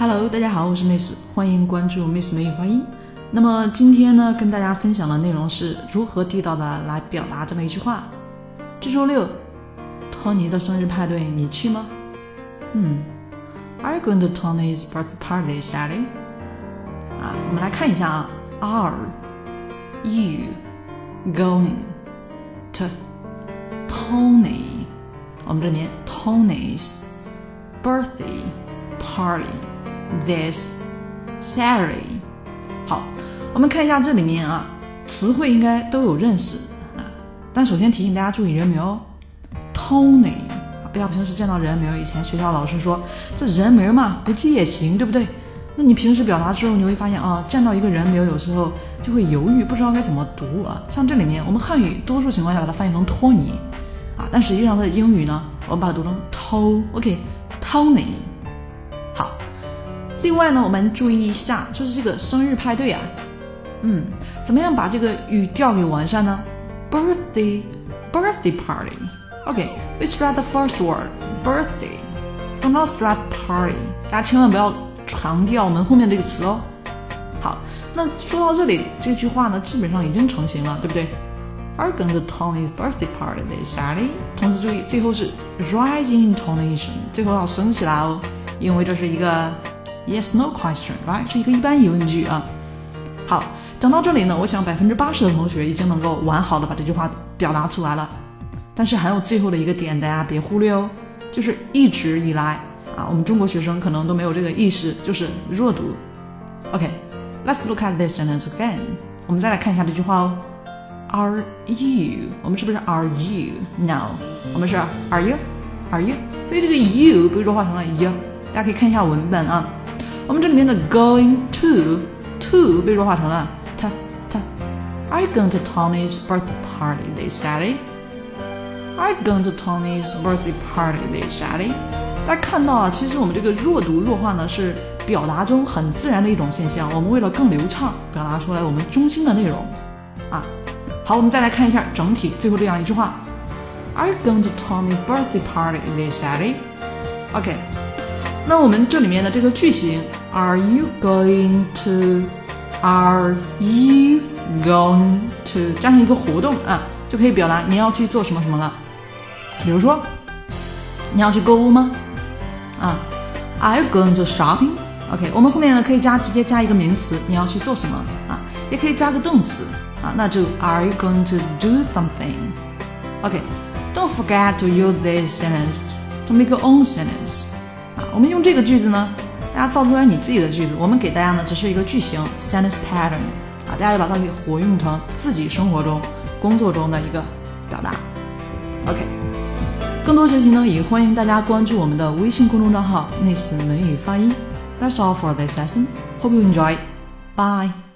Hello，大家好，我是 Miss，欢迎关注 Miss 美语发音。那么今天呢，跟大家分享的内容是如何地道的来表达这么一句话。这周六，托尼的生日派对你去吗？嗯，Are you going to Tony's birthday party, s h a l l y 啊，我们来看一下啊，Are you going to Tony？我们这边 Tony's birthday party this sorry，。好，我们看一下这里面啊，词汇应该都有认识啊。但首先提醒大家注意人名哦，Tony 啊，不要平时见到人名，以前学校老师说这人名嘛不记也行，对不对？那你平时表达之后，你会发现啊，见到一个人名，有时候就会犹豫，不知道该怎么读啊。像这里面，我们汉语多数情况下把它翻译成托尼啊，但实际上在英语呢，我们把它读成 To，OK，Tony。好，另外呢，我们注意一下，就是这个生日派对啊，嗯，怎么样把这个语调给完善呢？Birthday，birthday party，OK，we start the first word，birthday，do not start party，大家千万不要。强调我们后面这个词哦。好，那说到这里，这句话呢基本上已经成型了，对不对？Are going to Tony's birthday party this Saturday。同时注意，最后是 rising intonation，最后要升起来哦，因为这是一个 yes no question，right？是一个一般疑问句啊。好，讲到这里呢，我想百分之八十的同学已经能够完好的把这句话表达出来了。但是还有最后的一个点，大家别忽略哦，就是一直以来。啊，我们中国学生可能都没有这个意识，就是弱读。OK，let's look at this sentence again。我们再来看一下这句话哦。Are you？我们是不是 Are you？No，我们是 Are you？Are you？所以这个 you 被弱化成了 you。大家可以看一下文本啊。我们这里面的 going to to 被弱化成了 ta t。Are you going to Tony's birthday party this Saturday？Are you going to Tony's birthday party this Saturday？大家看到啊，其实我们这个弱读弱化呢，是表达中很自然的一种现象。我们为了更流畅，表达出来我们中心的内容啊。好，我们再来看一下整体最后这样一句话：Are you going to Tommy's birthday party this Saturday？OK，那我们这里面的这个句型 ，Are you going to？Are you going to？加上一个活动啊，就可以表达你要去做什么什么了。比如说，你要去购物吗？啊，Are you going to shopping？OK，我们后面呢可以加直接加一个名词，你要去做什么啊？也可以加个动词啊，那就 Are you going to do something？OK，Don't forget to use this sentence to make your own sentence。啊，我们用这个句子呢， 大家造出来你自己的句子。我们给大家呢只是一个句型 sentence pattern，啊，大家要把它给活用成自己生活中、工作中的一个表达。OK。更多学习呢，也欢迎大家关注我们的微信公众账号“内思美语发音”。That's all for this lesson. Hope you enjoy. Bye.